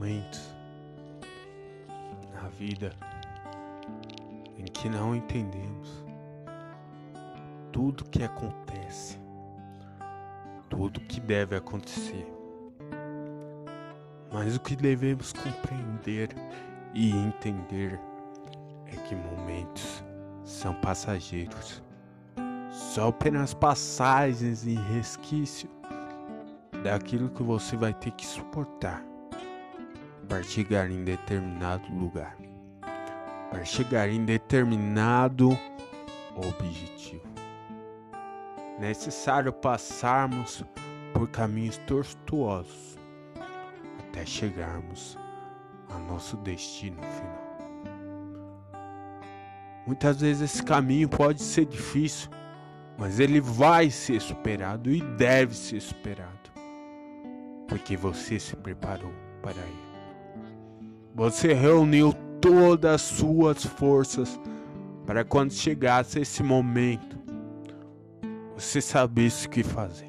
momentos na vida em que não entendemos tudo que acontece, tudo que deve acontecer. Mas o que devemos compreender e entender é que momentos são passageiros, só apenas passagens e resquício daquilo que você vai ter que suportar para chegar em determinado lugar, para chegar em determinado objetivo. Necessário passarmos por caminhos tortuosos até chegarmos ao nosso destino final. Muitas vezes esse caminho pode ser difícil, mas ele vai ser superado e deve ser superado porque você se preparou para ele. Você reuniu todas as suas forças para quando chegasse esse momento, você sabesse o que fazer.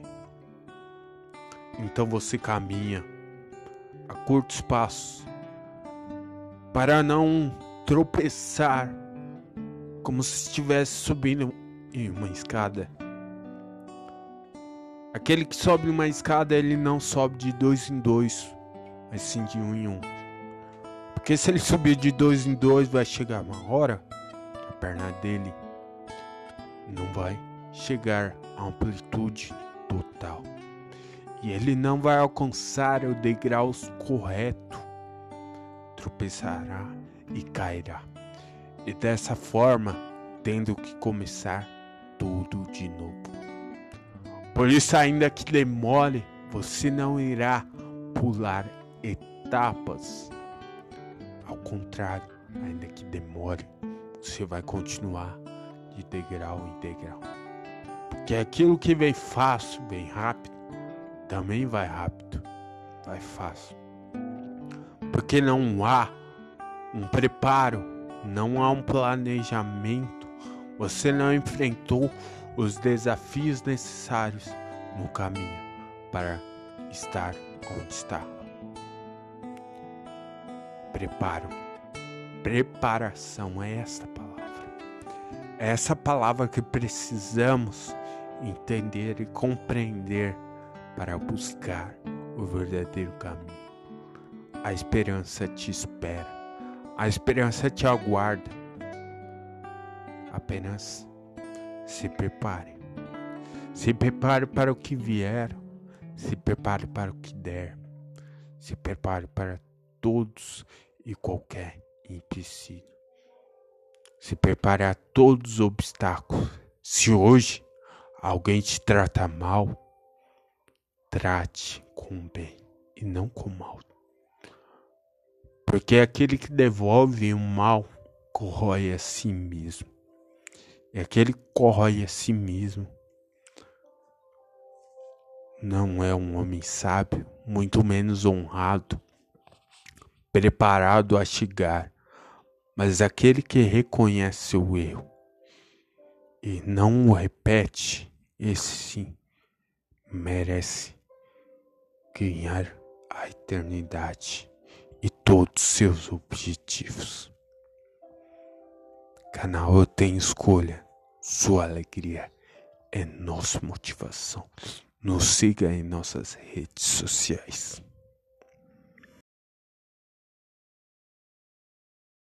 Então você caminha a curtos passos para não tropeçar como se estivesse subindo em uma escada Aquele que sobe uma escada, ele não sobe de dois em dois, mas sim de um em um. Porque se ele subir de dois em dois, vai chegar uma hora, a perna dele não vai chegar à amplitude total. E ele não vai alcançar o degrau correto. Tropeçará e cairá. E dessa forma, tendo que começar tudo de novo. Por isso, ainda que demore, você não irá pular etapas. Contrário, ainda que demore, você vai continuar de degrau em degrau. Porque aquilo que vem fácil, vem rápido, também vai rápido, vai fácil. Porque não há um preparo, não há um planejamento. Você não enfrentou os desafios necessários no caminho para estar onde está. Preparo. Preparação é esta palavra. É essa palavra que precisamos entender e compreender para buscar o verdadeiro caminho. A esperança te espera. A esperança te aguarda. Apenas se prepare. Se prepare para o que vier. Se prepare para o que der. Se prepare para todos e qualquer empecilho. Se prepare a todos os obstáculos. Se hoje alguém te trata mal, trate com bem e não com mal. Porque aquele que devolve o mal corrói a si mesmo. E aquele que corrói a si mesmo não é um homem sábio, muito menos honrado, preparado a chegar, mas aquele que reconhece o erro e não o repete, esse sim merece ganhar a eternidade e todos seus objetivos. Canal Tenho Escolha. Sua alegria é nossa motivação. Nos siga em nossas redes sociais.